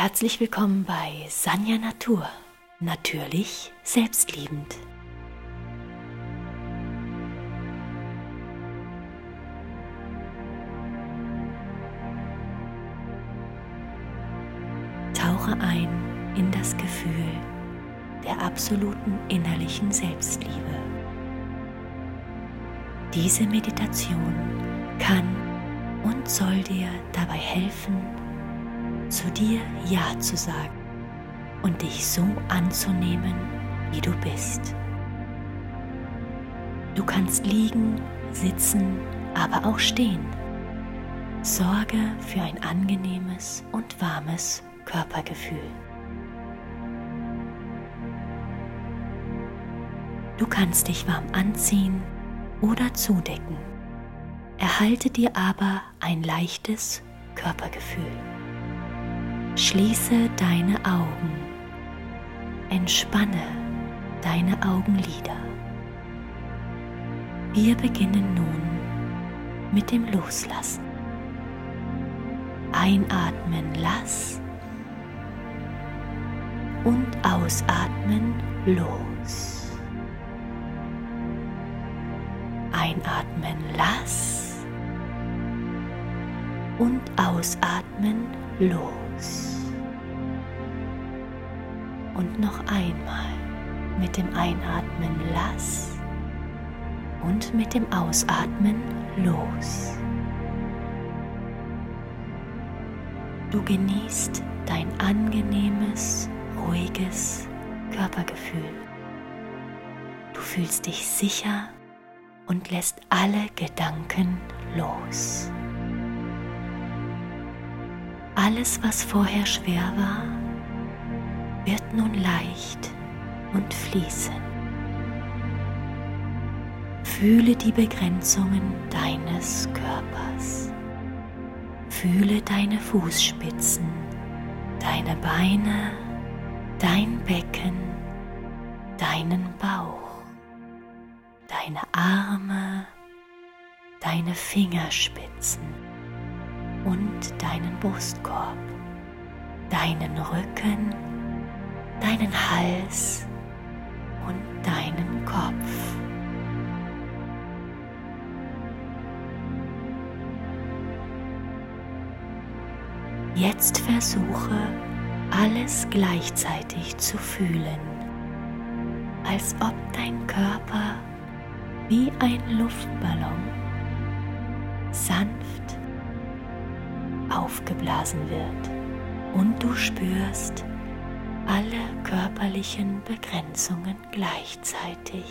Herzlich willkommen bei Sanja Natur. Natürlich selbstliebend. Tauche ein in das Gefühl der absoluten innerlichen Selbstliebe. Diese Meditation kann und soll dir dabei helfen, zu dir Ja zu sagen und dich so anzunehmen, wie du bist. Du kannst liegen, sitzen, aber auch stehen. Sorge für ein angenehmes und warmes Körpergefühl. Du kannst dich warm anziehen oder zudecken. Erhalte dir aber ein leichtes Körpergefühl. Schließe deine Augen. Entspanne deine Augenlider. Wir beginnen nun mit dem Loslassen. Einatmen, lass und ausatmen, los. Einatmen, lass und ausatmen, los. Und noch einmal mit dem Einatmen lass und mit dem Ausatmen los. Du genießt dein angenehmes, ruhiges Körpergefühl. Du fühlst dich sicher und lässt alle Gedanken los. Alles, was vorher schwer war, wird nun leicht und fließen. Fühle die Begrenzungen deines Körpers. Fühle deine Fußspitzen, deine Beine, dein Becken, deinen Bauch, deine Arme, deine Fingerspitzen und deinen Brustkorb, deinen Rücken, deinen Hals und deinen Kopf. Jetzt versuche alles gleichzeitig zu fühlen, als ob dein Körper wie ein Luftballon sanft aufgeblasen wird und du spürst, alle körperlichen Begrenzungen gleichzeitig.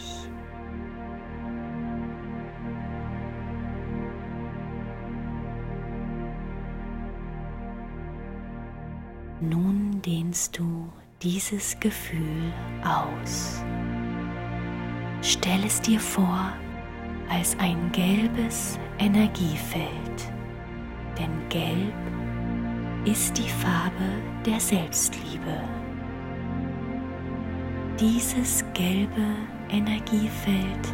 Nun dehnst du dieses Gefühl aus. Stell es dir vor als ein gelbes Energiefeld, denn gelb ist die Farbe der Selbstliebe. Dieses gelbe Energiefeld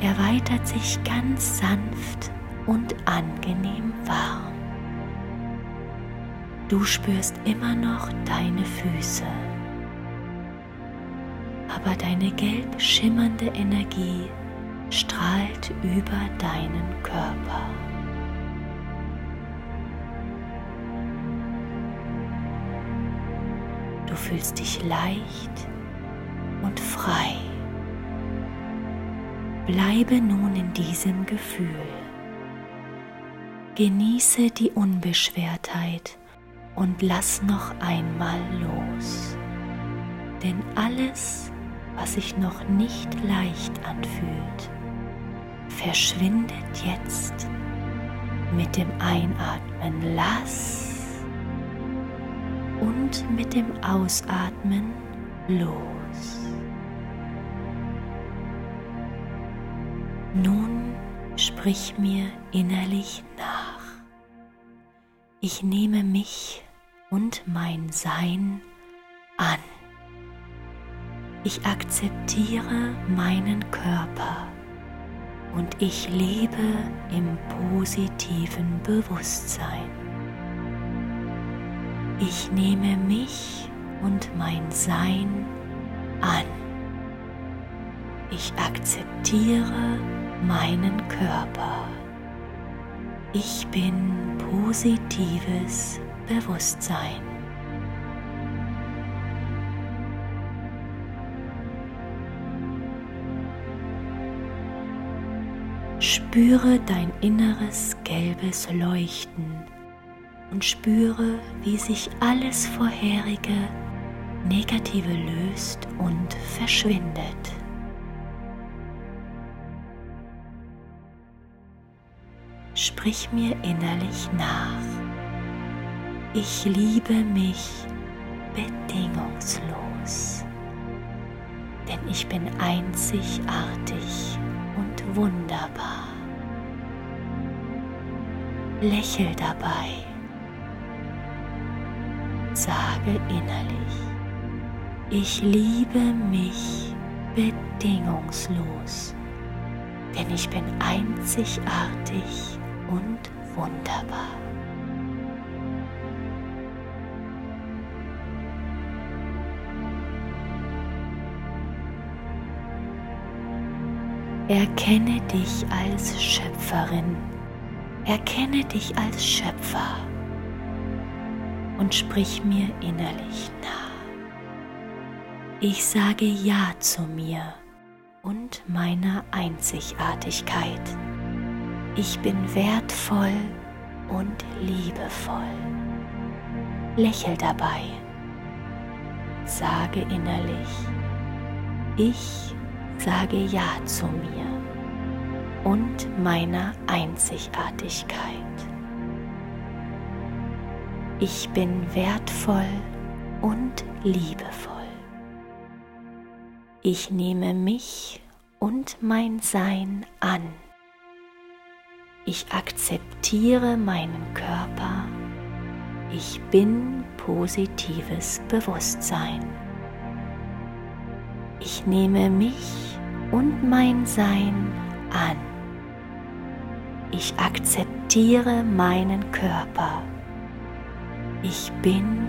erweitert sich ganz sanft und angenehm warm. Du spürst immer noch deine Füße, aber deine gelb schimmernde Energie strahlt über deinen Körper. Du fühlst dich leicht und frei. Bleibe nun in diesem Gefühl. Genieße die Unbeschwertheit und lass noch einmal los. Denn alles, was sich noch nicht leicht anfühlt, verschwindet jetzt mit dem Einatmen. Lass und mit dem Ausatmen los. Nun sprich mir innerlich nach. Ich nehme mich und mein Sein an. Ich akzeptiere meinen Körper und ich lebe im positiven Bewusstsein. Ich nehme mich und mein Sein an. Ich akzeptiere meinen Körper. Ich bin positives Bewusstsein. Spüre dein inneres gelbes Leuchten und spüre, wie sich alles vorherige Negative löst und verschwindet. Sprich mir innerlich nach. Ich liebe mich bedingungslos, denn ich bin einzigartig und wunderbar. Lächel dabei. Sage innerlich, ich liebe mich bedingungslos, denn ich bin einzigartig und wunderbar. Erkenne dich als Schöpferin Erkenne dich als Schöpfer und sprich mir innerlich nach. Ich sage Ja zu mir und meiner Einzigartigkeit. Ich bin wertvoll und liebevoll. Lächel dabei. Sage innerlich, ich sage Ja zu mir und meiner Einzigartigkeit. Ich bin wertvoll und liebevoll. Ich nehme mich und mein Sein an. Ich akzeptiere meinen Körper. Ich bin positives Bewusstsein. Ich nehme mich und mein Sein an. Ich akzeptiere meinen Körper. Ich bin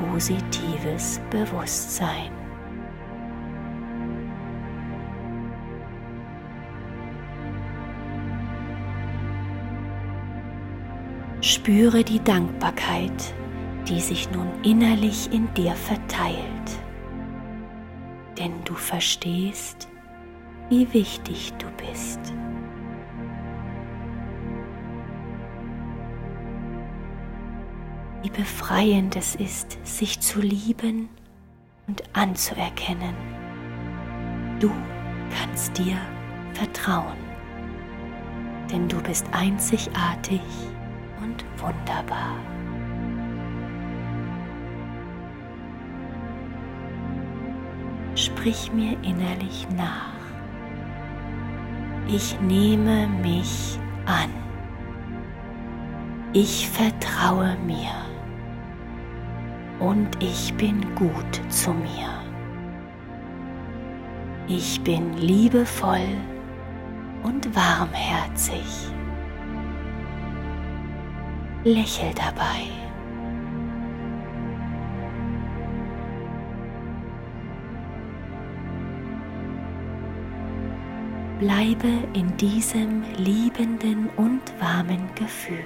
positives Bewusstsein. Spüre die Dankbarkeit, die sich nun innerlich in dir verteilt. Denn du verstehst, wie wichtig du bist. wie befreiend es ist, sich zu lieben und anzuerkennen. Du kannst dir vertrauen, denn du bist einzigartig wunderbar. Sprich mir innerlich nach. Ich nehme mich an. Ich vertraue mir und ich bin gut zu mir. Ich bin liebevoll und warmherzig. Lächel dabei. Bleibe in diesem liebenden und warmen Gefühl.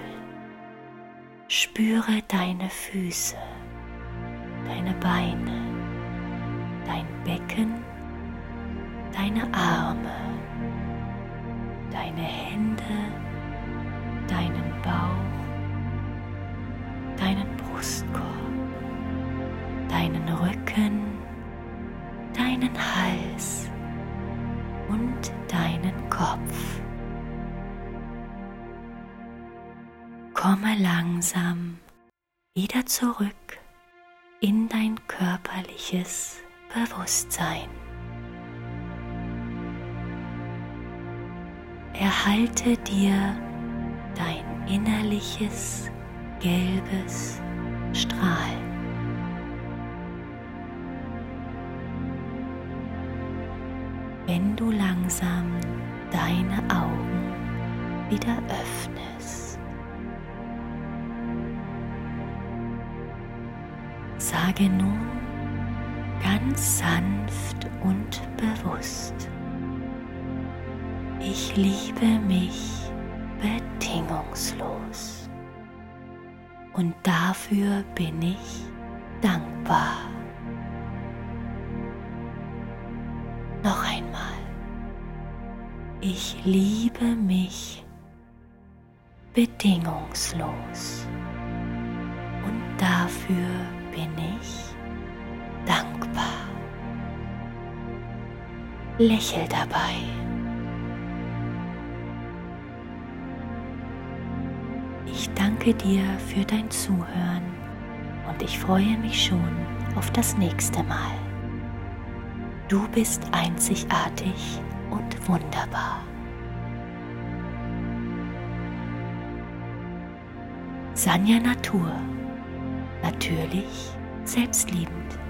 Spüre deine Füße deine Beine, dein Becken, deine Arme, deine Hände, deinen Bauch, deinen Rücken, deinen Hals und deinen Kopf. Komme langsam wieder zurück in dein körperliches Bewusstsein. Erhalte dir dein innerliches gelbes Strahlen. Wenn du langsam deine Augen wieder öffnest. Sage nun ganz sanft und bewusst, ich liebe mich bedingungslos und dafür bin ich dankbar. Einmal. Ich liebe mich bedingungslos und dafür bin ich dankbar. Lächel dabei. Ich danke dir für dein Zuhören und ich freue mich schon auf das nächste Mal. Du bist einzigartig und wunderbar. Sanja Natur. Natürlich selbstliebend.